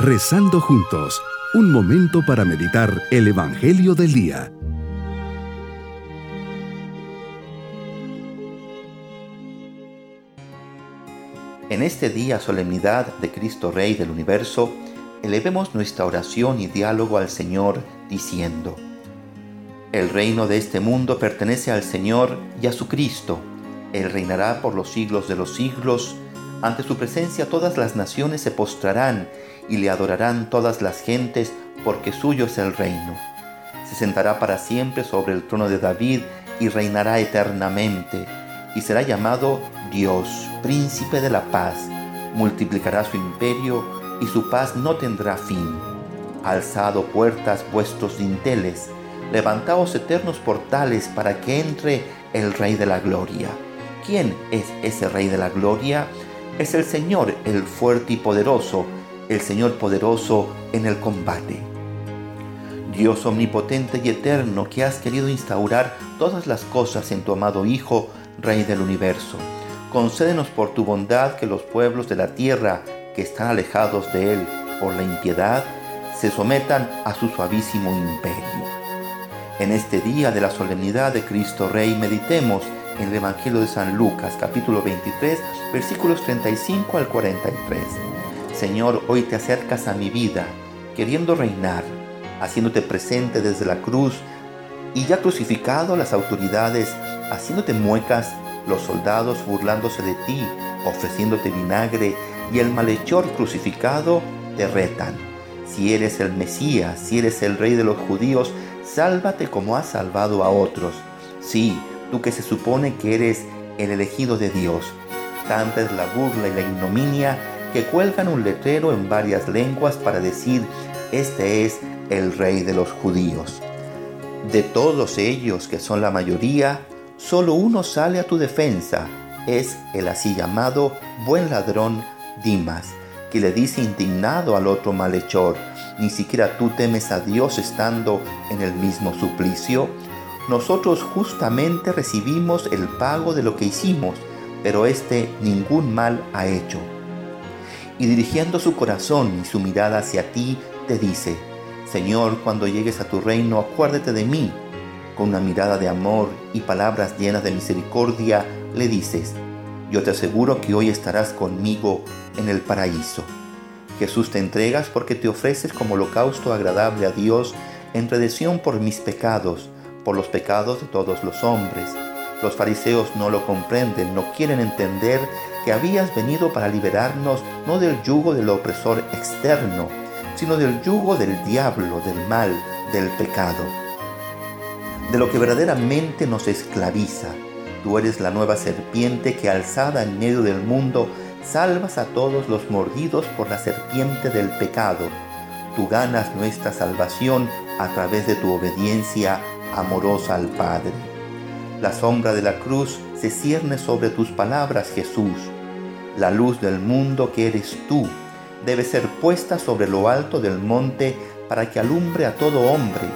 Rezando juntos, un momento para meditar el Evangelio del Día. En este día solemnidad de Cristo Rey del universo, elevemos nuestra oración y diálogo al Señor diciendo, El reino de este mundo pertenece al Señor y a su Cristo. Él reinará por los siglos de los siglos. Ante su presencia todas las naciones se postrarán y le adorarán todas las gentes porque suyo es el reino. Se sentará para siempre sobre el trono de David y reinará eternamente y será llamado Dios, príncipe de la paz. Multiplicará su imperio y su paz no tendrá fin. Alzado puertas vuestros dinteles, levantaos eternos portales para que entre el Rey de la Gloria. ¿Quién es ese Rey de la Gloria? Es el Señor, el fuerte y poderoso, el Señor poderoso en el combate. Dios omnipotente y eterno que has querido instaurar todas las cosas en tu amado Hijo, Rey del universo. Concédenos por tu bondad que los pueblos de la tierra que están alejados de Él por la impiedad se sometan a su suavísimo imperio. En este día de la solemnidad de Cristo Rey meditemos en el Evangelio de San Lucas capítulo 23 versículos 35 al 43. Señor, hoy te acercas a mi vida queriendo reinar, haciéndote presente desde la cruz y ya crucificado las autoridades haciéndote muecas, los soldados burlándose de ti, ofreciéndote vinagre, y el malhechor crucificado te retan. Si eres el Mesías, si eres el rey de los judíos, sálvate como has salvado a otros. Sí, tú que se supone que eres el elegido de Dios. Tanta es la burla y la ignominia que cuelgan un letrero en varias lenguas para decir, este es el rey de los judíos. De todos ellos, que son la mayoría, solo uno sale a tu defensa, es el así llamado buen ladrón Dimas, que le dice indignado al otro malhechor, ni siquiera tú temes a Dios estando en el mismo suplicio. Nosotros justamente recibimos el pago de lo que hicimos, pero éste ningún mal ha hecho. Y dirigiendo su corazón y su mirada hacia ti, te dice, Señor, cuando llegues a tu reino, acuérdate de mí con una mirada de amor y palabras llenas de misericordia, le dices, yo te aseguro que hoy estarás conmigo en el paraíso. Jesús te entregas porque te ofreces como holocausto agradable a Dios en redención por mis pecados, por los pecados de todos los hombres. Los fariseos no lo comprenden, no quieren entender que habías venido para liberarnos no del yugo del opresor externo, sino del yugo del diablo, del mal, del pecado de lo que verdaderamente nos esclaviza. Tú eres la nueva serpiente que alzada en medio del mundo salvas a todos los mordidos por la serpiente del pecado. Tú ganas nuestra salvación a través de tu obediencia amorosa al Padre. La sombra de la cruz se cierne sobre tus palabras, Jesús. La luz del mundo que eres tú debe ser puesta sobre lo alto del monte para que alumbre a todo hombre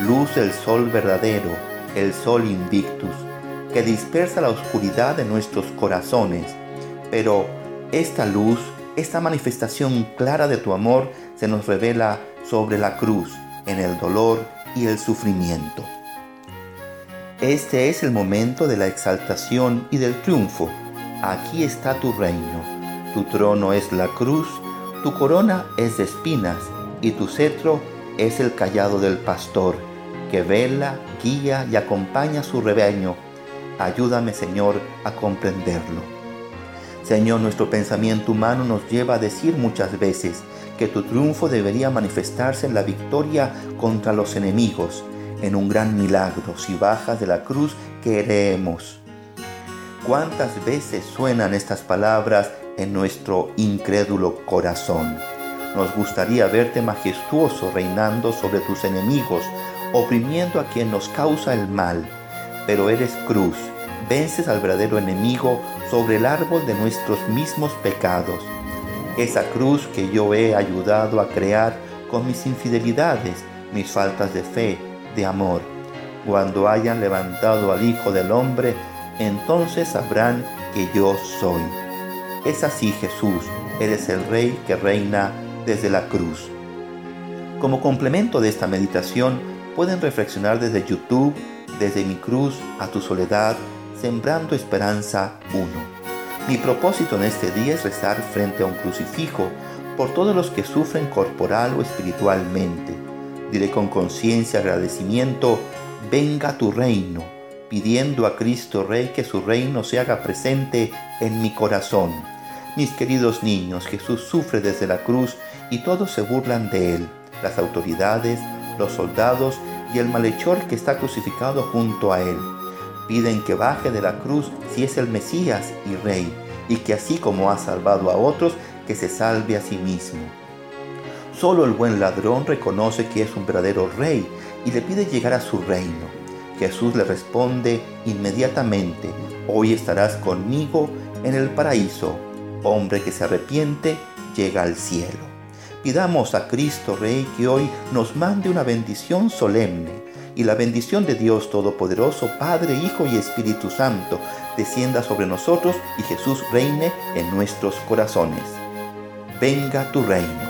luz del sol verdadero, el sol invictus, que dispersa la oscuridad de nuestros corazones. Pero esta luz, esta manifestación clara de tu amor se nos revela sobre la cruz, en el dolor y el sufrimiento. Este es el momento de la exaltación y del triunfo. Aquí está tu reino. Tu trono es la cruz, tu corona es de espinas y tu cetro es el callado del pastor que vela, guía y acompaña a su rebaño. Ayúdame, Señor, a comprenderlo. Señor, nuestro pensamiento humano nos lleva a decir muchas veces que tu triunfo debería manifestarse en la victoria contra los enemigos, en un gran milagro si bajas de la cruz que creemos. ¿Cuántas veces suenan estas palabras en nuestro incrédulo corazón? Nos gustaría verte majestuoso reinando sobre tus enemigos, oprimiendo a quien nos causa el mal, pero eres cruz, vences al verdadero enemigo sobre el árbol de nuestros mismos pecados. Esa cruz que yo he ayudado a crear con mis infidelidades, mis faltas de fe, de amor. Cuando hayan levantado al Hijo del Hombre, entonces sabrán que yo soy. Es así Jesús, eres el Rey que reina desde la cruz. Como complemento de esta meditación, pueden reflexionar desde YouTube, desde mi cruz a tu soledad, Sembrando Esperanza 1. Mi propósito en este día es rezar frente a un crucifijo por todos los que sufren corporal o espiritualmente. Diré con conciencia agradecimiento, venga tu reino, pidiendo a Cristo Rey que su reino se haga presente en mi corazón. Mis queridos niños, Jesús sufre desde la cruz y todos se burlan de él, las autoridades, los soldados y el malhechor que está crucificado junto a él. Piden que baje de la cruz si es el Mesías y Rey, y que así como ha salvado a otros, que se salve a sí mismo. Solo el buen ladrón reconoce que es un verdadero rey y le pide llegar a su reino. Jesús le responde inmediatamente, hoy estarás conmigo en el paraíso. Hombre que se arrepiente llega al cielo. Pidamos a Cristo Rey que hoy nos mande una bendición solemne y la bendición de Dios Todopoderoso, Padre, Hijo y Espíritu Santo, descienda sobre nosotros y Jesús reine en nuestros corazones. Venga tu reino.